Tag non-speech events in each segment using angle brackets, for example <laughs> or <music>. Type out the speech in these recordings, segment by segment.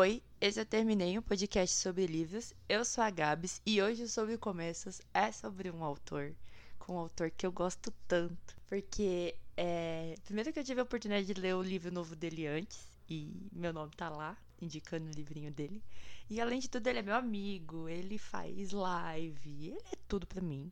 Oi, esse eu terminei um podcast sobre livros. Eu sou a Gabs e hoje o Sobre Começos é sobre um autor, com um autor que eu gosto tanto, porque é, primeiro que eu tive a oportunidade de ler o livro novo dele antes e meu nome tá lá, indicando o livrinho dele. E além de tudo, ele é meu amigo, ele faz live, ele é tudo para mim.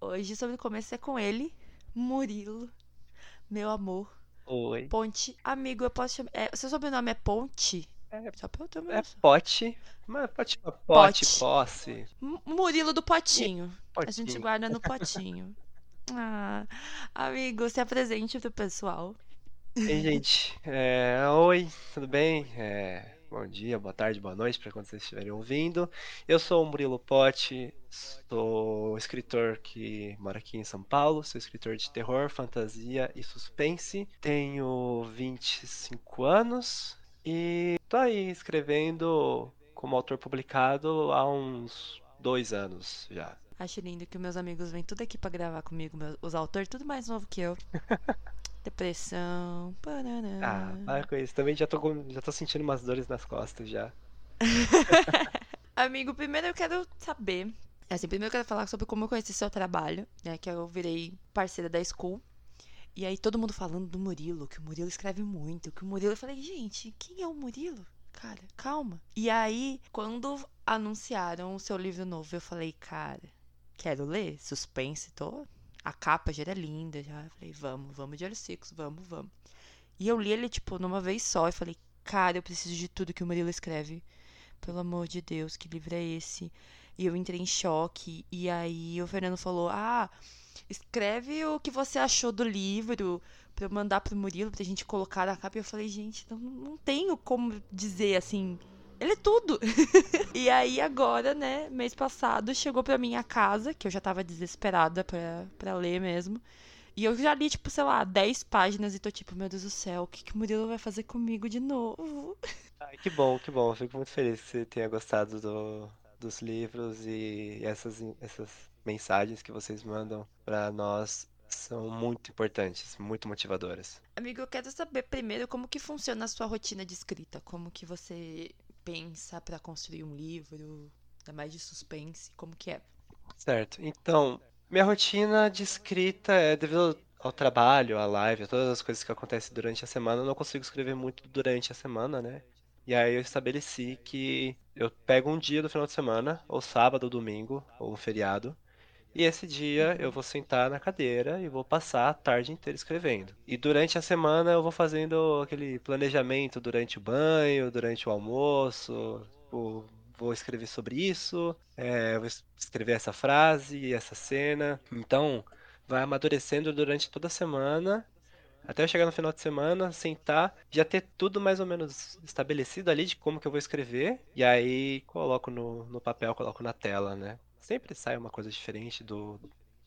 Hoje sobre começo é com ele, Murilo, meu amor. Oi. Ponte, amigo, eu posso chamar. É, seu sobrenome é Ponte? É, Só pra eu ter uma é noção. pote, mas pode chamar pote, Pote. posse. M- Murilo do Potinho. A gente Potinho. guarda no potinho. <laughs> Ah, amigo, se apresente pro pessoal. Ei, gente. É, oi, tudo bem? É, bom dia, boa tarde, boa noite para quando vocês estiverem ouvindo. Eu sou o Murilo Pote, sou escritor que mora aqui em São Paulo, sou escritor de terror, fantasia e suspense. Tenho 25 anos e tô aí escrevendo como autor publicado há uns dois anos já. Acho lindo que meus amigos vêm tudo aqui pra gravar comigo, meus- os autores, tudo mais novo que eu. <laughs> Depressão. Paraná. Ah, para com isso. Também já tô, com- já tô sentindo umas dores nas costas já. <laughs> Amigo, primeiro eu quero saber. Assim, primeiro eu quero falar sobre como eu conheci seu trabalho, né? Que eu virei parceira da School. E aí todo mundo falando do Murilo, que o Murilo escreve muito, que o Murilo. Eu falei, gente, quem é o Murilo? Cara, calma. E aí, quando anunciaram o seu livro novo, eu falei, cara, quero ler, suspense, tô. A capa já era linda, já. Eu falei, vamos, vamos de olhos secos, vamos, vamos. E eu li ele, tipo, numa vez só e falei, cara, eu preciso de tudo que o Murilo escreve. Pelo amor de Deus, que livro é esse? E eu entrei em choque. E aí o Fernando falou: Ah, escreve o que você achou do livro pra eu mandar pro Murilo pra gente colocar na capa. E eu falei: Gente, não, não tenho como dizer assim. Ele é tudo. <laughs> e aí agora, né, mês passado, chegou pra minha casa, que eu já tava desesperada pra, pra ler mesmo. E eu já li, tipo, sei lá, 10 páginas e tô tipo, meu Deus do céu, o que, que o Murilo vai fazer comigo de novo? Ai, que bom, que bom. Fico muito feliz que você tenha gostado do- dos livros e essas, essas mensagens que vocês mandam pra nós são muito importantes, muito motivadoras. Amigo, eu quero saber primeiro como que funciona a sua rotina de escrita, como que você pensa pra construir um livro, ainda mais de suspense, como que é? Certo. Então, minha rotina de escrita é devido ao trabalho, à live, a todas as coisas que acontecem durante a semana, eu não consigo escrever muito durante a semana, né? E aí eu estabeleci que eu pego um dia do final de semana, ou sábado, ou domingo, ou um feriado, e esse dia eu vou sentar na cadeira e vou passar a tarde inteira escrevendo. E durante a semana eu vou fazendo aquele planejamento durante o banho, durante o almoço, tipo, vou escrever sobre isso, é, vou es- escrever essa frase, essa cena. Então, vai amadurecendo durante toda a semana, até eu chegar no final de semana, sentar, já ter tudo mais ou menos estabelecido ali de como que eu vou escrever, e aí coloco no, no papel, coloco na tela, né? Sempre sai uma coisa diferente do.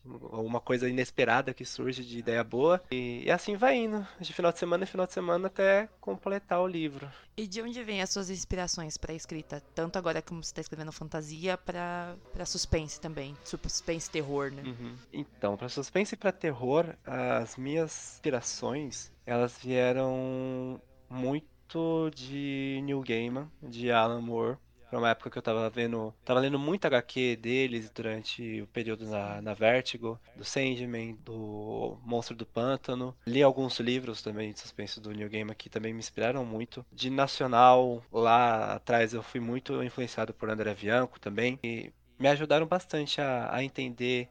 Ou Uma coisa inesperada que surge de ideia boa. E, e assim vai indo, de final de semana em final de semana até completar o livro. E de onde vêm as suas inspirações pra escrita? Tanto agora como você tá escrevendo fantasia, pra suspense também, suspense terror, né? Uhum. Então, para suspense e para terror, as minhas inspirações, elas vieram muito de Neil Gaiman, de Alan Moore. Foi uma época que eu tava vendo, tava lendo muito HQ deles durante o período na, na Vertigo, do Sandman, do Monstro do Pântano. Li alguns livros também de suspense do Neil Gaiman que também me inspiraram muito. De nacional, lá atrás eu fui muito influenciado por André Bianco também. E me ajudaram bastante a, a entender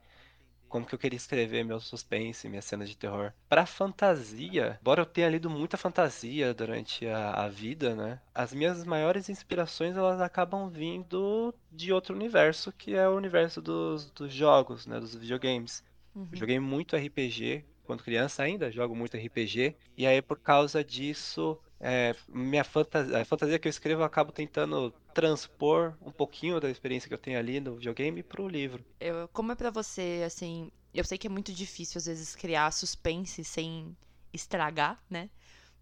como que eu queria escrever meu suspense, minha cena de terror. Pra fantasia, embora eu tenha lido muita fantasia durante a, a vida, né? As minhas maiores inspirações elas acabam vindo de outro universo, que é o universo dos, dos jogos, né? Dos videogames. Uhum. Eu joguei muito RPG quando criança ainda, jogo muito RPG. E aí, por causa disso, é, minha fantasia, a fantasia que eu escrevo, eu acabo tentando transpor um pouquinho da experiência que eu tenho ali no videogame pro livro. Eu, como é pra você, assim, eu sei que é muito difícil às vezes criar suspense sem estragar, né?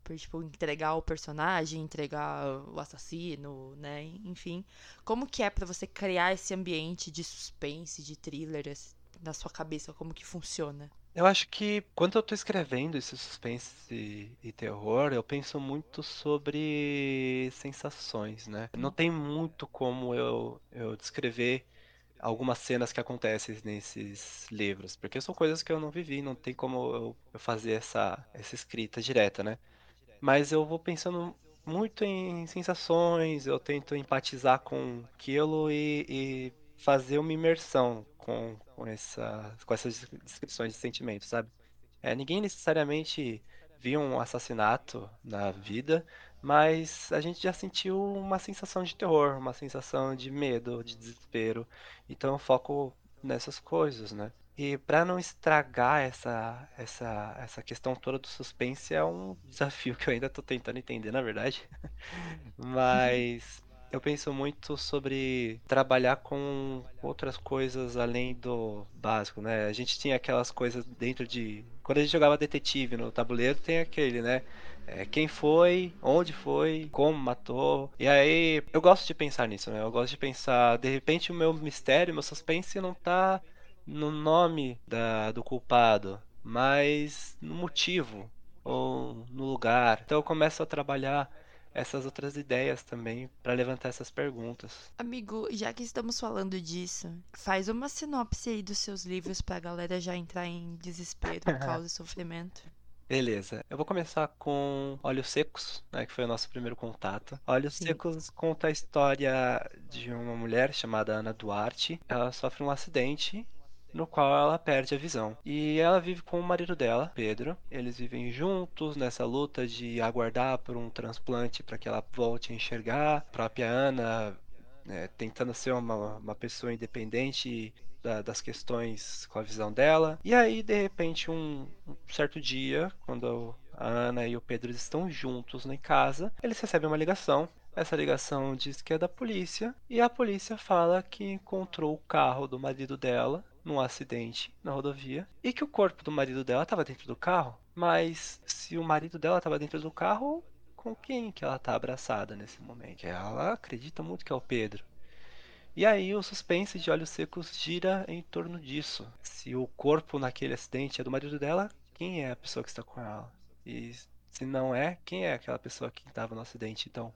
Por, tipo, entregar o personagem, entregar o assassino, né? Enfim. Como que é pra você criar esse ambiente de suspense, de thriller na sua cabeça? Como que funciona? Eu acho que quando eu tô escrevendo esse suspense e, e terror, eu penso muito sobre sensações, né? Não tem muito como eu, eu descrever algumas cenas que acontecem nesses livros, porque são coisas que eu não vivi, não tem como eu, eu fazer essa, essa escrita direta, né? Mas eu vou pensando muito em sensações, eu tento empatizar com aquilo e, e fazer uma imersão com, com, essa, com essas descrições de sentimentos, sabe? É, ninguém necessariamente viu um assassinato na vida, mas a gente já sentiu uma sensação de terror, uma sensação de medo, de desespero. Então eu foco nessas coisas, né? E para não estragar essa, essa, essa questão toda do suspense é um desafio que eu ainda tô tentando entender, na verdade. <laughs> Mas eu penso muito sobre trabalhar com outras coisas além do básico, né? A gente tinha aquelas coisas dentro de. Quando a gente jogava detetive no tabuleiro, tem aquele, né? É, quem foi, onde foi, como matou. E aí eu gosto de pensar nisso, né? Eu gosto de pensar, de repente o meu mistério, meu suspense não tá no nome da, do culpado, mas no motivo ou no lugar. Então eu começo a trabalhar essas outras ideias também para levantar essas perguntas. Amigo, já que estamos falando disso, faz uma sinopse aí dos seus livros para a galera já entrar em desespero, causa e <laughs> sofrimento. Beleza, eu vou começar com Olhos Secos, né, que foi o nosso primeiro contato. Olhos Sim. Secos conta a história de uma mulher chamada Ana Duarte. Ela sofre um acidente no qual ela perde a visão. E ela vive com o marido dela, Pedro. Eles vivem juntos nessa luta de aguardar por um transplante para que ela volte a enxergar. A própria Ana né, tentando ser uma, uma pessoa independente da, das questões com a visão dela. E aí, de repente, um, um certo dia, quando a Ana e o Pedro estão juntos em casa, eles recebem uma ligação essa ligação diz que é da polícia e a polícia fala que encontrou o carro do marido dela num acidente na rodovia e que o corpo do marido dela estava dentro do carro. Mas se o marido dela estava dentro do carro, com quem que ela está abraçada nesse momento? Ela acredita muito que é o Pedro. E aí o suspense de Olhos Secos gira em torno disso. Se o corpo naquele acidente é do marido dela, quem é a pessoa que está com ela? E se não é, quem é aquela pessoa que estava no acidente então?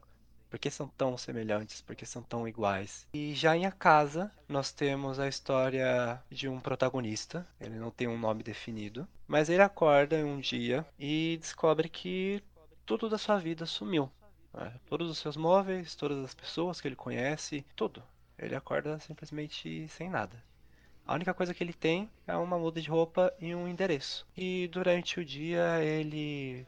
Por que são tão semelhantes? Por que são tão iguais? E já em A Casa, nós temos a história de um protagonista. Ele não tem um nome definido. Mas ele acorda um dia e descobre que tudo da sua vida sumiu. Né? Todos os seus móveis, todas as pessoas que ele conhece, tudo. Ele acorda simplesmente sem nada. A única coisa que ele tem é uma muda de roupa e um endereço. E durante o dia ele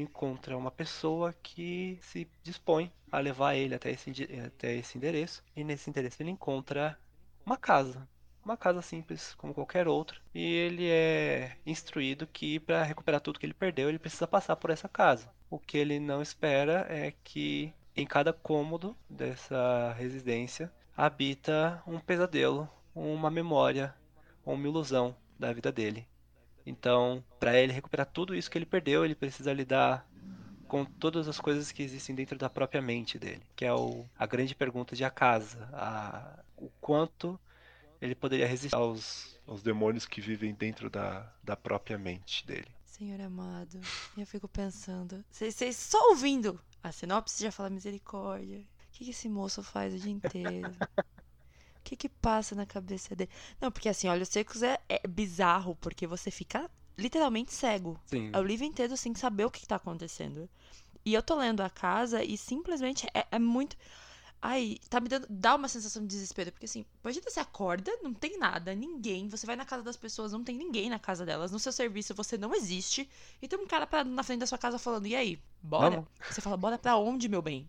encontra uma pessoa que se dispõe a levar ele até esse, até esse endereço. E nesse endereço ele encontra uma casa. Uma casa simples, como qualquer outra. E ele é instruído que para recuperar tudo que ele perdeu, ele precisa passar por essa casa. O que ele não espera é que em cada cômodo dessa residência habita um pesadelo, uma memória, uma ilusão da vida dele. Então, para ele recuperar tudo isso que ele perdeu, ele precisa lidar com todas as coisas que existem dentro da própria mente dele, que é o, a grande pergunta de a casa, a, o quanto ele poderia resistir aos, aos demônios que vivem dentro da, da própria mente dele. Senhor amado, eu fico pensando, vocês só ouvindo a sinopse já fala misericórdia. O que, que esse moço faz o dia inteiro? <laughs> que que passa na cabeça dele? Não, porque assim, Olhos Secos é, é bizarro, porque você fica literalmente cego. Sim. É o livro inteiro sem saber o que, que tá acontecendo. E eu tô lendo a casa e simplesmente é, é muito. Ai, tá me dando. Dá uma sensação de desespero. Porque assim, imagina você acorda, não tem nada, ninguém. Você vai na casa das pessoas, não tem ninguém na casa delas. No seu serviço você não existe. E tem um cara parado na frente da sua casa falando: e aí, bora? Vamos. Você fala: bora pra onde, meu bem?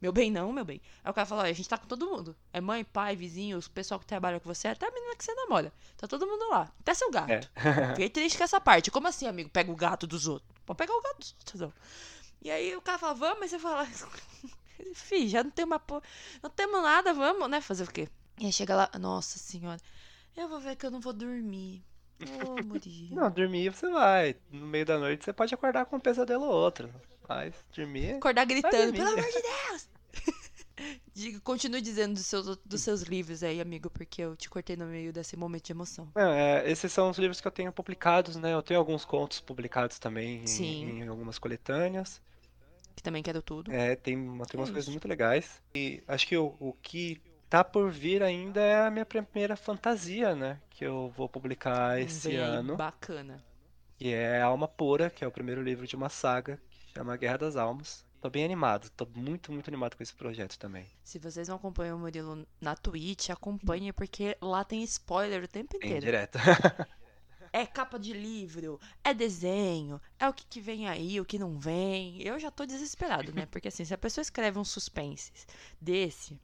Meu bem, não, meu bem. Aí o cara fala: olha, a gente tá com todo mundo. É mãe, pai, vizinhos, pessoal que trabalha com você, até a menina que você namora. Tá todo mundo lá. Até seu gato. É. <laughs> Fiquei triste com essa parte. Como assim, amigo? Pega o gato dos outros. Pode pegar o gato dos outros, não. E aí o cara fala, vamos, mas você fala. <laughs> Fih, já não tem uma porra. Não temos nada, vamos, né? Fazer o quê? E aí chega lá, nossa senhora, eu vou ver que eu não vou dormir. Ô, Murilo. <laughs> Não, dormir você vai. No meio da noite você pode acordar com um pesadelo ou outro. Dormir. Acordar gritando, pelo amor de Deus! <laughs> Diga, continue dizendo dos seus, dos seus livros aí, amigo, porque eu te cortei no meio desse momento de emoção. Não, é, esses são os livros que eu tenho publicados, né? Eu tenho alguns contos publicados também em, em algumas coletâneas. Que também quero tudo. É, tem, tem É umas coisas isso. muito legais. E acho que o, o que tá por vir ainda é a minha primeira fantasia, né? Que eu vou publicar Hum, esse aí, ano. bacana. Que é Alma Pura, que é o primeiro livro de uma saga chama Guerra das Almas. Tô bem animado, tô muito, muito animado com esse projeto também. Se vocês não acompanham o Murilo na Twitch, acompanhem, porque lá tem spoiler o tempo inteiro. direto. <laughs> É capa de livro, é desenho, é o que, que vem aí, o que não vem. Eu já tô desesperado, né? Porque assim, se a pessoa escreve um suspense desse,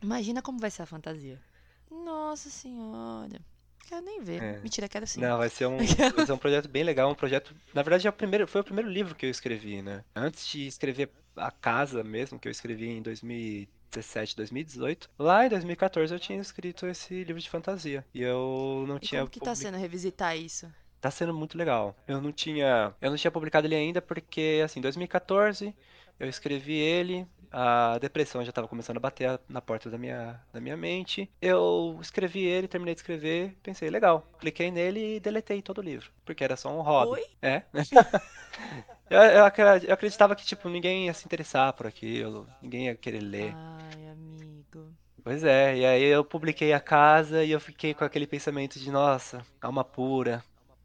imagina como vai ser a fantasia. Nossa senhora. Quero nem ver. É. Mentira, quero sim. Não, vai ser um, <laughs> vai ser um projeto bem legal, um projeto. Na verdade, é o primeiro, foi o primeiro livro que eu escrevi, né? Antes de escrever A Casa mesmo, que eu escrevi em 2017, 2018, lá em 2014 eu tinha escrito esse livro de fantasia. E eu não E tinha como que tá sendo revisitar isso? Tá sendo muito legal. Eu não tinha, eu não tinha publicado ele ainda porque, assim, 2014 eu escrevi ele, a depressão já estava começando a bater na porta da minha, da minha mente. Eu escrevi ele, terminei de escrever, pensei, legal. Cliquei nele e deletei todo o livro, porque era só um hobby. Oi? É. <laughs> Eu, eu eu acreditava que, tipo, ninguém ia se interessar por aquilo, ninguém ia querer ler. Ai, amigo. Pois é, e aí eu publiquei a casa e eu fiquei com aquele pensamento de, nossa, alma pura.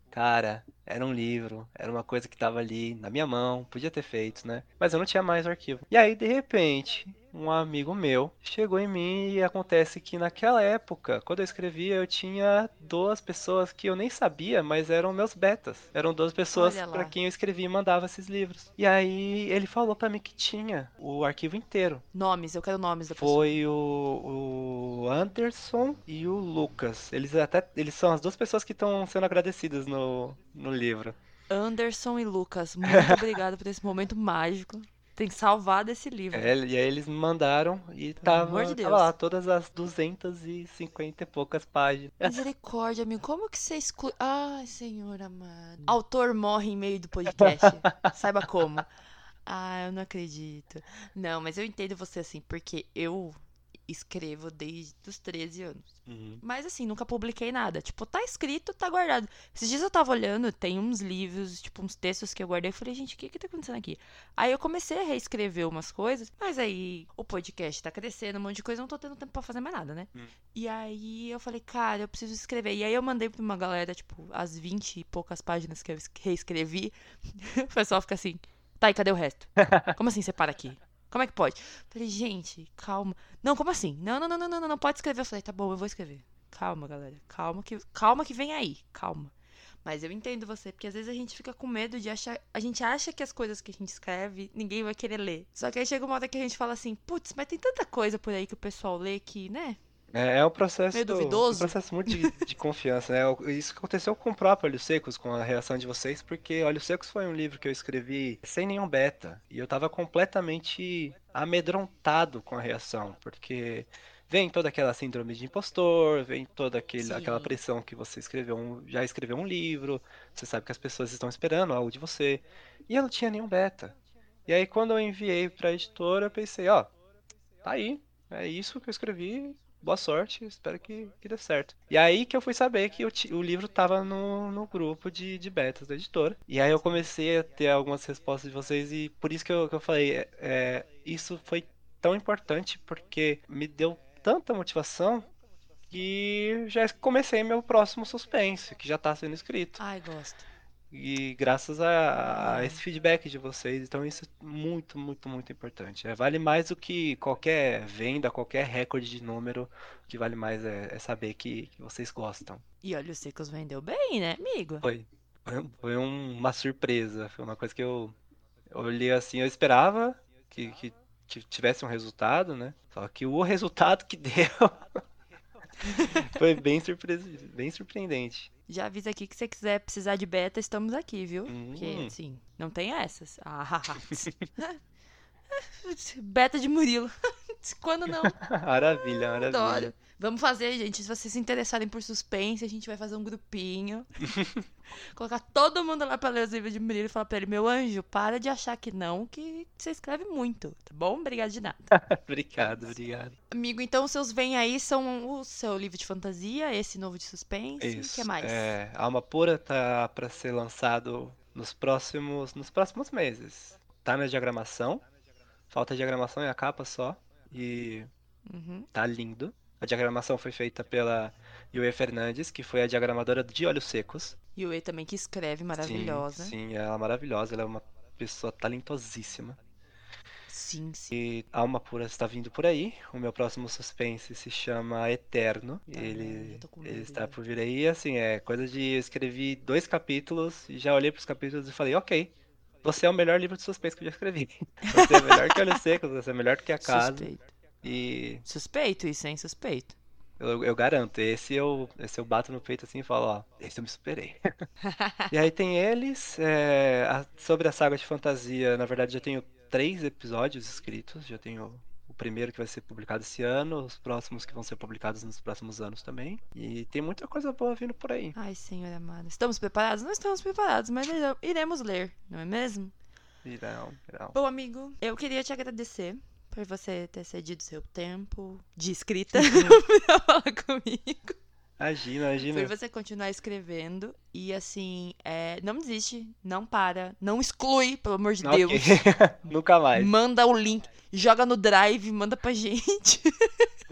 Cara, era um livro, era uma coisa que tava ali na minha mão, podia ter feito, né? Mas eu não tinha mais o arquivo. E aí, de repente, um amigo meu chegou em mim e acontece que naquela época, quando eu escrevia, eu tinha duas pessoas que eu nem sabia, mas eram meus betas. Eram duas pessoas para quem eu escrevia e mandava esses livros. E aí ele falou pra mim que tinha o arquivo inteiro. Nomes, eu quero nomes da pessoa. Foi o, o Anderson e o Lucas. Eles até eles são as duas pessoas que estão sendo agradecidas no, no livro. Anderson e Lucas, muito <laughs> obrigada por esse momento mágico. Tem salvado esse livro. É, e aí eles me mandaram e tava, de tava lá todas as 250 e poucas páginas. <laughs> Misericórdia, amigo. Como que você exclui. Ai, senhor amado. Autor morre em meio do podcast. <laughs> Saiba como. Ah, eu não acredito. Não, mas eu entendo você assim, porque eu escrevo desde os 13 anos. Uhum. Mas assim, nunca publiquei nada. Tipo, tá escrito, tá guardado. Esses dias eu tava olhando, tem uns livros, tipo, uns textos que eu guardei. Eu falei, gente, o que que tá acontecendo aqui? Aí eu comecei a reescrever umas coisas, mas aí o podcast tá crescendo, um monte de coisa, não tô tendo tempo pra fazer mais nada, né? Hum. E aí eu falei, cara, eu preciso escrever. E aí eu mandei pra uma galera, tipo, as 20 e poucas páginas que eu es- reescrevi. <laughs> o pessoal fica assim, tá, e cadê o resto? <laughs> Como assim você para aqui? Como é que pode? Falei, gente, calma. Não, como assim? Não, não, não, não, não, não, pode escrever. Eu falei, tá bom, eu vou escrever. Calma, galera. Calma que, calma que vem aí. Calma. Mas eu entendo você, porque às vezes a gente fica com medo de achar. A gente acha que as coisas que a gente escreve, ninguém vai querer ler. Só que aí chega uma hora que a gente fala assim, putz, mas tem tanta coisa por aí que o pessoal lê que, né? É, é um processo, Meio duvidoso. um processo muito de, de confiança, né? Isso aconteceu com o próprio Olhos Secos, com a reação de vocês, porque Olhos Secos foi um livro que eu escrevi sem nenhum beta, e eu tava completamente amedrontado com a reação, porque vem toda aquela síndrome de impostor, vem toda aquele, aquela pressão que você escreveu um, já escreveu um livro, você sabe que as pessoas estão esperando algo de você, e eu não tinha nenhum beta. E aí quando eu enviei pra editora, eu pensei, ó, tá aí, é isso que eu escrevi, boa sorte, espero que, que dê certo. E aí que eu fui saber que o, o livro tava no, no grupo de, de betas da editora. E aí eu comecei a ter algumas respostas de vocês e por isso que eu, que eu falei, é, é, isso foi tão importante porque me deu tanta motivação que já comecei meu próximo suspense, que já tá sendo escrito. Ai, gosto. E graças a, a esse feedback de vocês, então isso é muito, muito, muito importante. É, vale mais do que qualquer venda, qualquer recorde de número. O que vale mais é, é saber que, que vocês gostam. E olha, o Secos vendeu bem, né, amigo? Foi, foi, foi um- uma surpresa, foi uma coisa que eu, olhei assim, eu esperava que, que ti- tivesse um resultado, né? Só que o <laughs> resultado que deu <laughs> foi bem, surpre- bem surpreendente. Já avisa aqui que se você quiser precisar de beta, estamos aqui, viu? Porque, Hum. assim, não tem essas. Ah, <laughs> <laughs> beta de Murilo. Quando não, Maravilha, <laughs> maravilha. adoro. Vamos fazer, gente. Se vocês se interessarem por suspense, a gente vai fazer um grupinho. <laughs> Colocar todo mundo lá pra ler os livros de Murilo e falar pra ele: Meu anjo, para de achar que não, que você escreve muito, tá bom? Obrigado de nada. <laughs> Obrigado, obrigado. Amigo, então os seus vem aí são o seu livro de fantasia, esse novo de suspense. O Isso. que mais? É, Alma Pura tá pra ser lançado nos próximos, nos próximos meses. Tá na diagramação. Falta diagramação e a capa só. E Uhum. tá lindo. A diagramação foi feita pela Yue Fernandes, que foi a diagramadora de Olhos Secos. E o E também que escreve, maravilhosa. Sim, sim, ela é maravilhosa. Ela é uma pessoa talentosíssima. Sim, sim. E Alma Pura está vindo por aí. O meu próximo suspense se chama Eterno. Ah, Ele, ele está por vir aí. Assim, é coisa de. Eu escrevi dois capítulos e já olhei para os capítulos e falei: Ok, você é o melhor livro de suspense que eu já escrevi. Você é melhor que Olhos Secos, você é melhor que A Casa. Suspeito. E Suspeito isso, hein? Suspeito. eu, eu garanto, esse eu, esse eu bato no peito assim e falo: Ó, esse eu me superei. <laughs> E aí tem eles. é, a- sobre a saga de fantasia, na verdade já tenho três episódios escritos. Já tenho primeiro que vai ser publicado esse ano, os próximos que vão ser publicados nos próximos anos também. E tem muita coisa boa vindo por aí. Ai, Senhor amado. Estamos preparados? Não estamos preparados, mas ire- iremos ler, não é mesmo? Virão, virão. Bom, amigo, eu queria te agradecer por você ter cedido seu tempo de escrita <laughs> <laughs> pra falar comigo. Imagina, imagina. Por você continuar escrevendo. E assim, é, não desiste, não para, não exclui, pelo amor de Ok. Deus. <laughs> Nunca mais. Manda o link, joga no drive, manda pra gente. <laughs>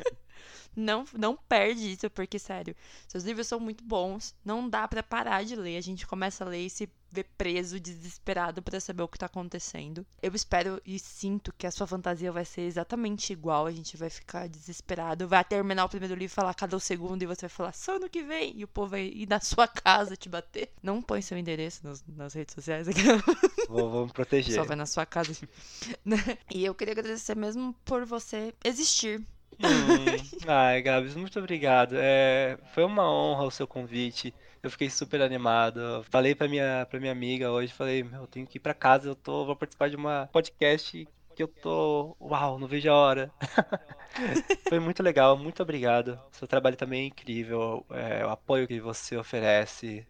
Não, não perde isso, porque, sério, seus livros são muito bons. Não dá pra parar de ler. A gente começa a ler e se vê preso, desesperado pra saber o que tá acontecendo. Eu espero e sinto que a sua fantasia vai ser exatamente igual. A gente vai ficar desesperado. Vai terminar o primeiro livro e falar cada o segundo, e você vai falar só no que vem. E o povo vai ir na sua <laughs> casa te bater. Não põe seu endereço nas, nas redes sociais. <laughs> Vou, vou me proteger. Só vai na sua casa. <laughs> E eu queria agradecer mesmo por você existir. Hum, Ai, Gabs, muito obrigado. É, foi uma honra o seu convite. Eu fiquei super animado. Falei pra minha, pra minha amiga hoje, falei, meu, eu tenho que ir pra casa, eu tô, vou participar de uma podcast que eu tô, uau, não vejo a hora. <laughs> Foi muito legal, muito obrigado. Seu trabalho também é incrível, é, o apoio que você oferece.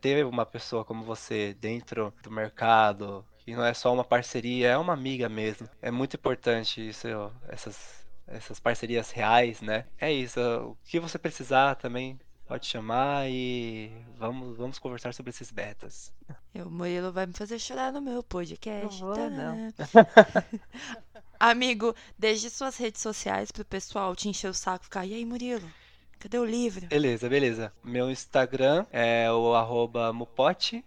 Ter uma pessoa como você dentro do mercado, que não é só uma parceria, é uma amiga mesmo. É muito importante isso, essas essas parcerias reais, né? É isso. O que você precisar também pode chamar e vamos, vamos conversar sobre esses betas. O Murilo vai me fazer chorar no meu podcast. Não vou, tá? não. <laughs> Amigo, deixe suas redes sociais pro pessoal te encher o saco e ficar. E aí, Murilo? Cadê o livro? Beleza, beleza. Meu Instagram é o arroba mupote,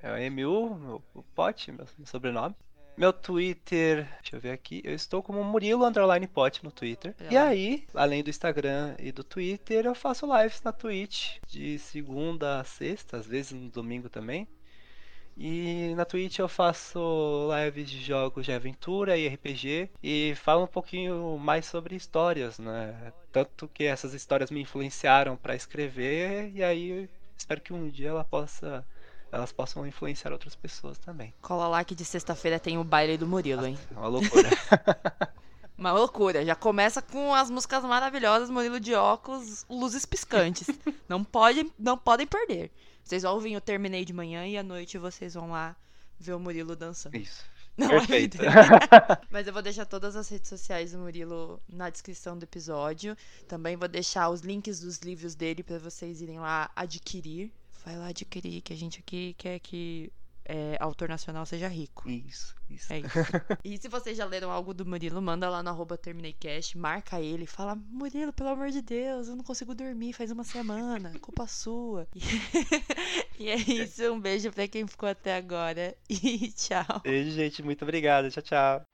é o MU, meu Mupote, meu sobrenome. Meu Twitter, deixa eu ver aqui, eu estou como Murilo Underline Pote no Twitter. Olha E aí, além do Instagram e do Twitter, eu faço lives na Twitch de segunda a sexta, às vezes no domingo também. E na Twitch eu faço lives de jogos de aventura e RPG e falo um pouquinho mais sobre histórias, né? Tanto que essas histórias me influenciaram para escrever e aí espero que um dia ela possa, elas possam influenciar outras pessoas também. Cola lá que de sexta-feira tem o baile do Murilo, hein? É uma loucura. <laughs> Uma loucura. Já começa com as músicas maravilhosas, Murilo de óculos, luzes piscantes. <laughs> não, pode, não podem perder. Vocês ouvem o Terminei de manhã e à noite vocês vão lá ver o Murilo dançando. Isso. <laughs> Não Perfeito. é Mas eu vou deixar todas as redes sociais do Murilo na descrição do episódio. Também vou deixar os links dos livros dele pra vocês irem lá adquirir. Vai lá adquirir, que a gente aqui quer que é, autor nacional seja rico. Isso, isso. É isso. <laughs> e se vocês já leram algo do Murilo, manda lá no arroba TermineiCast, marca ele, fala, Murilo, pelo amor de Deus, eu não consigo dormir faz uma semana, culpa sua. <laughs> e é isso, um beijo pra quem ficou até agora <laughs> e tchau. Beijo, gente. Muito obrigado. Tchau, tchau.